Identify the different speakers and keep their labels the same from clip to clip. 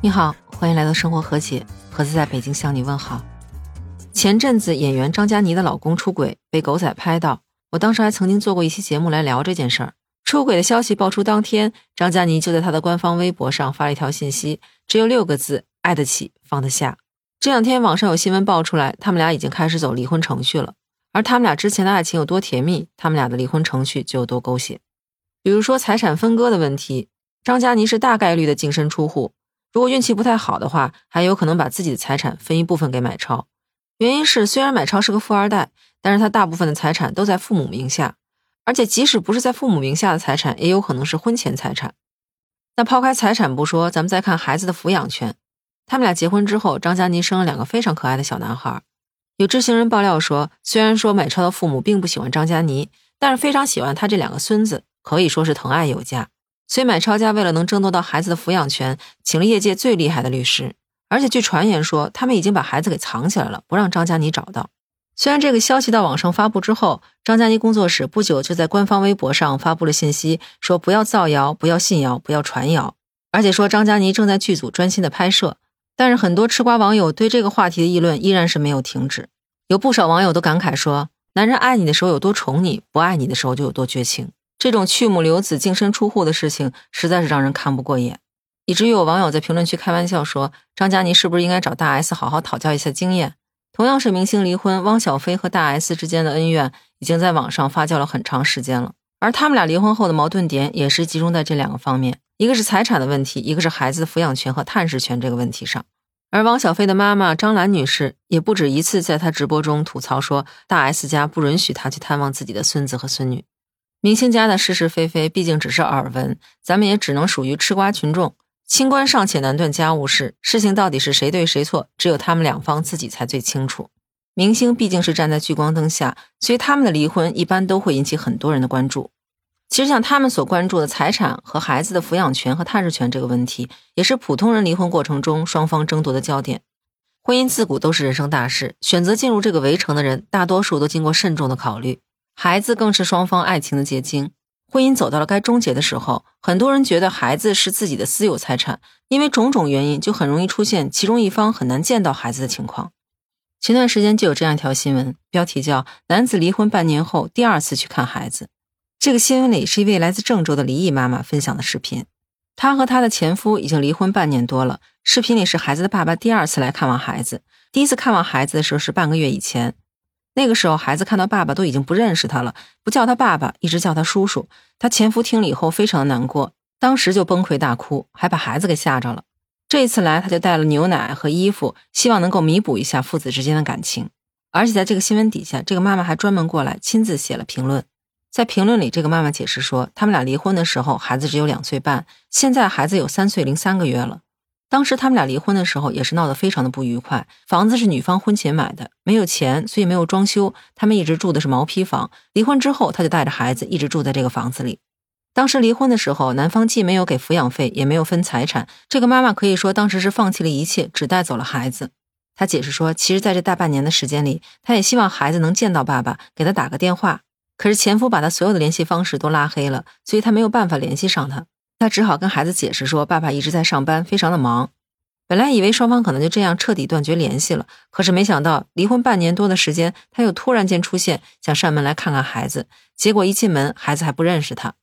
Speaker 1: 你好，欢迎来到生活和解，盒子在北京向你问好。前阵子演员张嘉倪的老公出轨被狗仔拍到，我当时还曾经做过一期节目来聊这件事儿。出轨的消息爆出当天，张嘉倪就在她的官方微博上发了一条信息，只有六个字：爱得起，放得下。这两天网上有新闻爆出来，他们俩已经开始走离婚程序了。而他们俩之前的爱情有多甜蜜，他们俩的离婚程序就有多狗血。比如说财产分割的问题，张嘉倪是大概率的净身出户。如果运气不太好的话，还有可能把自己的财产分一部分给买超。原因是，虽然买超是个富二代，但是他大部分的财产都在父母名下，而且即使不是在父母名下的财产，也有可能是婚前财产。那抛开财产不说，咱们再看孩子的抚养权。他们俩结婚之后，张嘉倪生了两个非常可爱的小男孩。有知情人爆料说，虽然说买超的父母并不喜欢张嘉倪，但是非常喜欢他这两个孙子，可以说是疼爱有加。所以买超家为了能争夺到孩子的抚养权，请了业界最厉害的律师。而且据传言说，他们已经把孩子给藏起来了，不让张嘉倪找到。虽然这个消息到网上发布之后，张嘉倪工作室不久就在官方微博上发布了信息，说不要造谣，不要信谣，不要传谣，而且说张嘉倪正在剧组专心的拍摄。但是很多吃瓜网友对这个话题的议论依然是没有停止，有不少网友都感慨说：“男人爱你的时候有多宠你，不爱你的时候就有多绝情。”这种去母留子、净身出户的事情，实在是让人看不过眼，以至于有网友在评论区开玩笑说：“张嘉倪是不是应该找大 S 好好讨教一下经验？”同样是明星离婚，汪小菲和大 S 之间的恩怨已经在网上发酵了很长时间了，而他们俩离婚后的矛盾点也是集中在这两个方面：一个是财产的问题，一个是孩子的抚养权和探视权这个问题上。而汪小菲的妈妈张兰女士也不止一次在她直播中吐槽说，大 S 家不允许她去探望自己的孙子和孙女。明星家的是是非非，毕竟只是耳闻，咱们也只能属于吃瓜群众。清官尚且难断家务事，事情到底是谁对谁错，只有他们两方自己才最清楚。明星毕竟是站在聚光灯下，所以他们的离婚一般都会引起很多人的关注。其实像他们所关注的财产和孩子的抚养权和探视权这个问题，也是普通人离婚过程中双方争夺的焦点。婚姻自古都是人生大事，选择进入这个围城的人，大多数都经过慎重的考虑。孩子更是双方爱情的结晶。婚姻走到了该终结的时候，很多人觉得孩子是自己的私有财产，因为种种原因，就很容易出现其中一方很难见到孩子的情况。前段时间就有这样一条新闻，标题叫“男子离婚半年后第二次去看孩子”。这个新闻里是一位来自郑州的离异妈妈分享的视频。她和她的前夫已经离婚半年多了。视频里是孩子的爸爸第二次来看望孩子，第一次看望孩子的时候是半个月以前。那个时候，孩子看到爸爸都已经不认识他了，不叫他爸爸，一直叫他叔叔。他前夫听了以后非常的难过，当时就崩溃大哭，还把孩子给吓着了。这一次来，他就带了牛奶和衣服，希望能够弥补一下父子之间的感情。而且在这个新闻底下，这个妈妈还专门过来亲自写了评论。在评论里，这个妈妈解释说，他们俩离婚的时候，孩子只有两岁半，现在孩子有三岁零三个月了。当时他们俩离婚的时候，也是闹得非常的不愉快。房子是女方婚前买的，没有钱，所以没有装修。他们一直住的是毛坯房。离婚之后，他就带着孩子一直住在这个房子里。当时离婚的时候，男方既没有给抚养费，也没有分财产。这个妈妈可以说当时是放弃了一切，只带走了孩子。她解释说，其实在这大半年的时间里，她也希望孩子能见到爸爸，给他打个电话。可是前夫把他所有的联系方式都拉黑了，所以他没有办法联系上他。他只好跟孩子解释说，爸爸一直在上班，非常的忙。本来以为双方可能就这样彻底断绝联系了，可是没想到离婚半年多的时间，他又突然间出现，想上门来看看孩子。结果一进门，孩子还不认识他。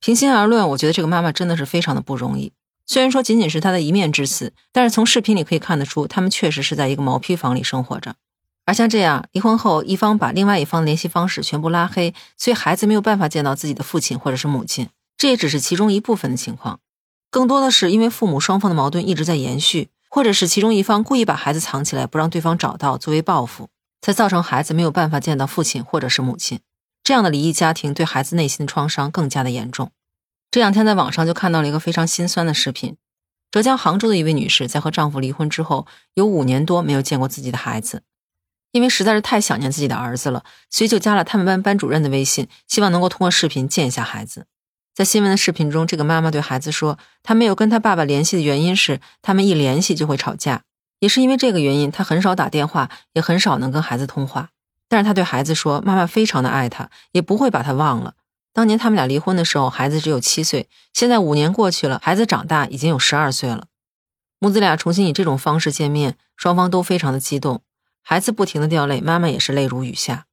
Speaker 1: 平心而论，我觉得这个妈妈真的是非常的不容易。虽然说仅仅是她的一面之词，但是从视频里可以看得出，他们确实是在一个毛坯房里生活着。而像这样离婚后，一方把另外一方的联系方式全部拉黑，所以孩子没有办法见到自己的父亲或者是母亲。这也只是其中一部分的情况，更多的是因为父母双方的矛盾一直在延续，或者是其中一方故意把孩子藏起来，不让对方找到，作为报复，才造成孩子没有办法见到父亲或者是母亲。这样的离异家庭对孩子内心的创伤更加的严重。这两天在网上就看到了一个非常心酸的视频，浙江杭州的一位女士在和丈夫离婚之后，有五年多没有见过自己的孩子，因为实在是太想念自己的儿子了，所以就加了他们班班主任的微信，希望能够通过视频见一下孩子。在新闻的视频中，这个妈妈对孩子说：“她没有跟她爸爸联系的原因是，他们一联系就会吵架。也是因为这个原因，她很少打电话，也很少能跟孩子通话。但是她对孩子说，妈妈非常的爱他，也不会把他忘了。当年他们俩离婚的时候，孩子只有七岁，现在五年过去了，孩子长大已经有十二岁了。母子俩重新以这种方式见面，双方都非常的激动，孩子不停的掉泪，妈妈也是泪如雨下。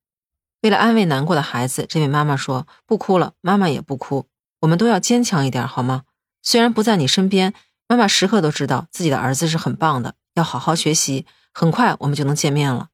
Speaker 1: 为了安慰难过的孩子，这位妈妈说：“不哭了，妈妈也不哭，我们都要坚强一点，好吗？虽然不在你身边，妈妈时刻都知道自己的儿子是很棒的，要好好学习，很快我们就能见面了。”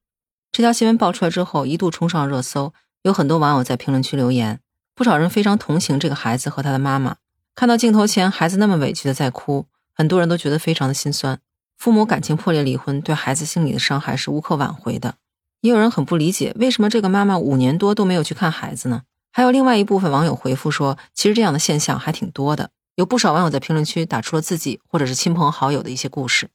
Speaker 1: 这条新闻爆出来之后，一度冲上热搜，有很多网友在评论区留言，不少人非常同情这个孩子和他的妈妈。看到镜头前孩子那么委屈的在哭，很多人都觉得非常的心酸。父母感情破裂离婚，对孩子心理的伤害是无可挽回的。也有人很不理解，为什么这个妈妈五年多都没有去看孩子呢？还有另外一部分网友回复说，其实这样的现象还挺多的。有不少网友在评论区打出了自己或者是亲朋好友的一些故事。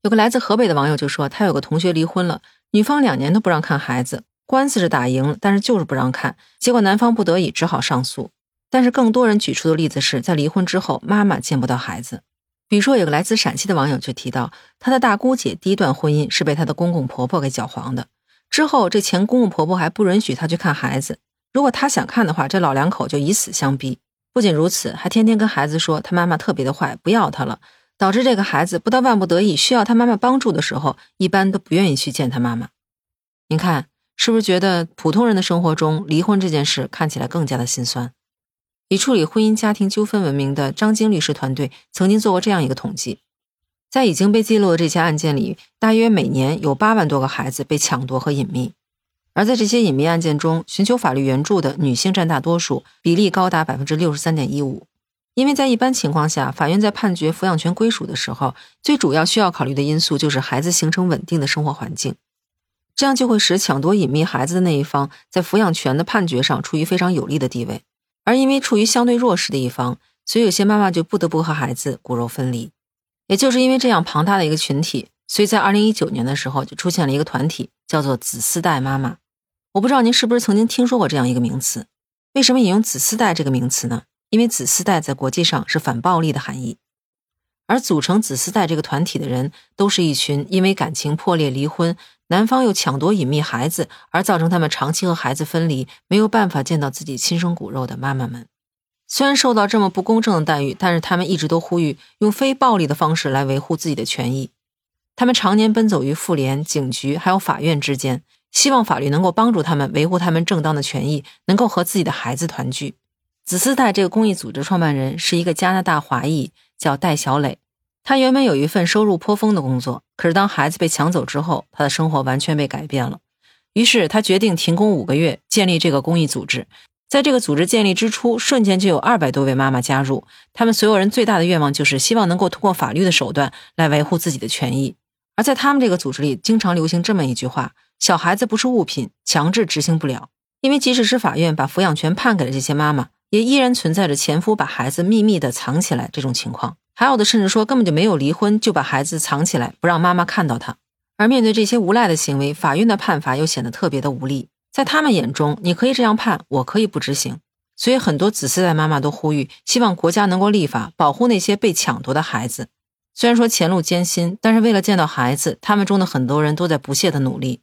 Speaker 1: 有个来自河北的网友就说，他有个同学离婚了，女方两年都不让看孩子，官司是打赢了，但是就是不让看，结果男方不得已只好上诉。但是更多人举出的例子是在离婚之后，妈妈见不到孩子。比如说，有个来自陕西的网友就提到，他的大姑姐第一段婚姻是被他的公公婆婆给搅黄的。之后，这前公公婆婆还不允许他去看孩子。如果他想看的话，这老两口就以死相逼。不仅如此，还天天跟孩子说他妈妈特别的坏，不要他了，导致这个孩子不到万不得已需要他妈妈帮助的时候，一般都不愿意去见他妈妈。您看，是不是觉得普通人的生活中离婚这件事看起来更加的心酸？以处理婚姻家庭纠纷闻名的张晶律师团队曾经做过这样一个统计。在已经被记录的这些案件里，大约每年有八万多个孩子被抢夺和隐秘。而在这些隐秘案件中，寻求法律援助的女性占大多数，比例高达百分之六十三点一五。因为在一般情况下，法院在判决抚养权归属的时候，最主要需要考虑的因素就是孩子形成稳定的生活环境，这样就会使抢夺隐秘孩子的那一方在抚养权的判决上处于非常有利的地位。而因为处于相对弱势的一方，所以有些妈妈就不得不和孩子骨肉分离。也就是因为这样庞大的一个群体，所以在二零一九年的时候就出现了一个团体，叫做“子嗣代妈妈”。我不知道您是不是曾经听说过这样一个名词？为什么引用“子嗣带”这个名词呢？因为“子嗣带”在国际上是反暴力的含义，而组成“子嗣带”这个团体的人，都是一群因为感情破裂离婚，男方又抢夺隐秘孩子，而造成他们长期和孩子分离，没有办法见到自己亲生骨肉的妈妈们。虽然受到这么不公正的待遇，但是他们一直都呼吁用非暴力的方式来维护自己的权益。他们常年奔走于妇联、警局还有法院之间，希望法律能够帮助他们维护他们正当的权益，能够和自己的孩子团聚。子嗣代这个公益组织创办人是一个加拿大华裔，叫戴小磊。他原本有一份收入颇丰的工作，可是当孩子被抢走之后，他的生活完全被改变了。于是他决定停工五个月，建立这个公益组织。在这个组织建立之初，瞬间就有二百多位妈妈加入。他们所有人最大的愿望就是希望能够通过法律的手段来维护自己的权益。而在他们这个组织里，经常流行这么一句话：“小孩子不是物品，强制执行不了。”因为即使是法院把抚养权判给了这些妈妈，也依然存在着前夫把孩子秘密的藏起来这种情况。还有的甚至说根本就没有离婚，就把孩子藏起来，不让妈妈看到他。而面对这些无赖的行为，法院的判罚又显得特别的无力。在他们眼中，你可以这样判，我可以不执行。所以，很多子嗣代妈妈都呼吁，希望国家能够立法保护那些被抢夺的孩子。虽然说前路艰辛，但是为了见到孩子，他们中的很多人都在不懈的努力。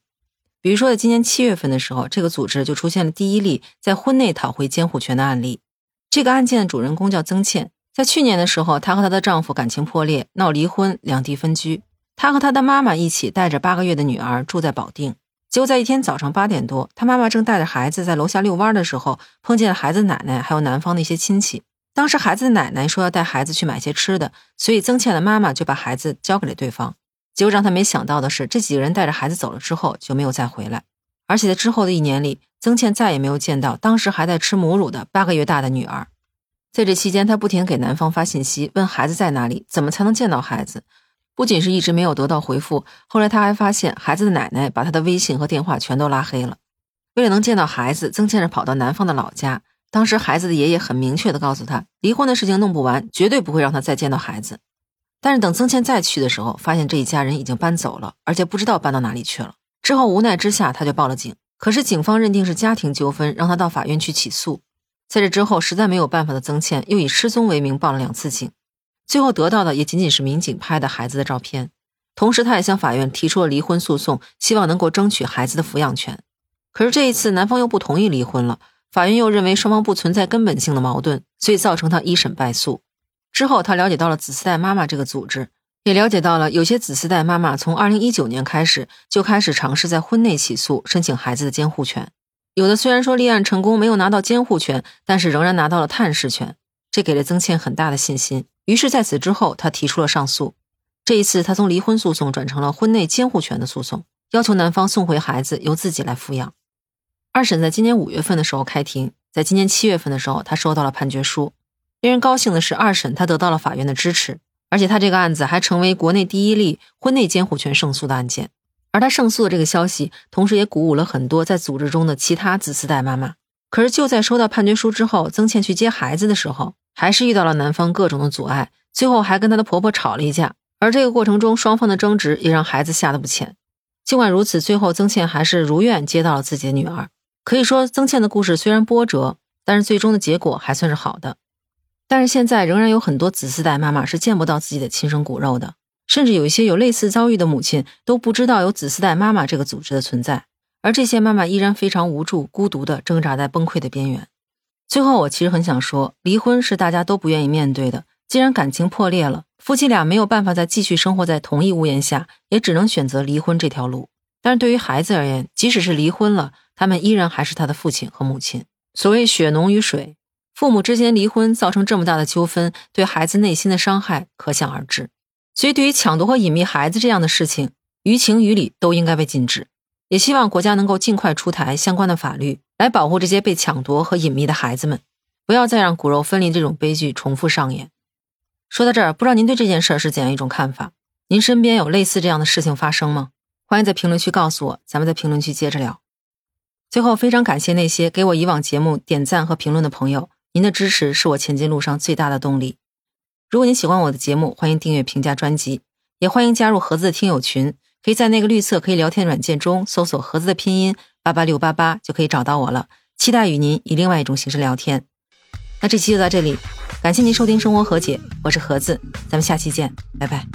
Speaker 1: 比如说，在今年七月份的时候，这个组织就出现了第一例在婚内讨回监护权的案例。这个案件的主人公叫曾倩，在去年的时候，她和她的丈夫感情破裂，闹离婚，两地分居。她和她的妈妈一起带着八个月的女儿住在保定。结果在一天早上八点多，她妈妈正带着孩子在楼下遛弯的时候，碰见了孩子奶奶还有男方的一些亲戚。当时孩子的奶奶说要带孩子去买些吃的，所以曾倩的妈妈就把孩子交给了对方。结果让他没想到的是，这几个人带着孩子走了之后就没有再回来，而且在之后的一年里，曾倩再也没有见到当时还在吃母乳的八个月大的女儿。在这期间，她不停给男方发信息，问孩子在哪里，怎么才能见到孩子。不仅是一直没有得到回复，后来她还发现孩子的奶奶把她的微信和电话全都拉黑了。为了能见到孩子，曾倩是跑到男方的老家。当时孩子的爷爷很明确的告诉他，离婚的事情弄不完，绝对不会让他再见到孩子。但是等曾倩再去的时候，发现这一家人已经搬走了，而且不知道搬到哪里去了。之后无奈之下，他就报了警。可是警方认定是家庭纠纷，让他到法院去起诉。在这之后，实在没有办法的曾倩又以失踪为名报了两次警。最后得到的也仅仅是民警拍的孩子的照片，同时他也向法院提出了离婚诉讼，希望能够争取孩子的抚养权。可是这一次男方又不同意离婚了，法院又认为双方不存在根本性的矛盾，所以造成他一审败诉。之后他了解到了子嗣代妈妈这个组织，也了解到了有些子嗣代妈妈从二零一九年开始就开始尝试在婚内起诉申请孩子的监护权，有的虽然说立案成功没有拿到监护权，但是仍然拿到了探视权，这给了曾倩很大的信心。于是在此之后，她提出了上诉。这一次，她从离婚诉讼转成了婚内监护权的诉讼，要求男方送回孩子由自己来抚养。二审在今年五月份的时候开庭，在今年七月份的时候，他收到了判决书。令人高兴的是，二审他得到了法院的支持，而且他这个案子还成为国内第一例婚内监护权胜诉的案件。而他胜诉的这个消息，同时也鼓舞了很多在组织中的其他子嗣代妈妈。可是就在收到判决书之后，曾倩去接孩子的时候，还是遇到了男方各种的阻碍，最后还跟她的婆婆吵了一架。而这个过程中，双方的争执也让孩子吓得不浅。尽管如此，最后曾倩还是如愿接到了自己的女儿。可以说，曾倩的故事虽然波折，但是最终的结果还算是好的。但是现在仍然有很多子嗣代妈妈是见不到自己的亲生骨肉的，甚至有一些有类似遭遇的母亲都不知道有子嗣代妈妈这个组织的存在，而这些妈妈依然非常无助、孤独的挣扎在崩溃的边缘。最后，我其实很想说，离婚是大家都不愿意面对的。既然感情破裂了，夫妻俩没有办法再继续生活在同一屋檐下，也只能选择离婚这条路。但是对于孩子而言，即使是离婚了，他们依然还是他的父亲和母亲。所谓血浓于水。父母之间离婚造成这么大的纠纷，对孩子内心的伤害可想而知。所以，对于抢夺和隐秘孩子这样的事情，于情于理都应该被禁止。也希望国家能够尽快出台相关的法律，来保护这些被抢夺和隐秘的孩子们，不要再让骨肉分离这种悲剧重复上演。说到这儿，不知道您对这件事是怎样一种看法？您身边有类似这样的事情发生吗？欢迎在评论区告诉我，咱们在评论区接着聊。最后，非常感谢那些给我以往节目点赞和评论的朋友。您的支持是我前进路上最大的动力。如果您喜欢我的节目，欢迎订阅、评价专辑，也欢迎加入盒子的听友群。可以在那个绿色可以聊天软件中搜索“盒子”的拼音八八六八八，就可以找到我了。期待与您以另外一种形式聊天。那这期就到这里，感谢您收听《生活和解》，我是盒子，咱们下期见，拜拜。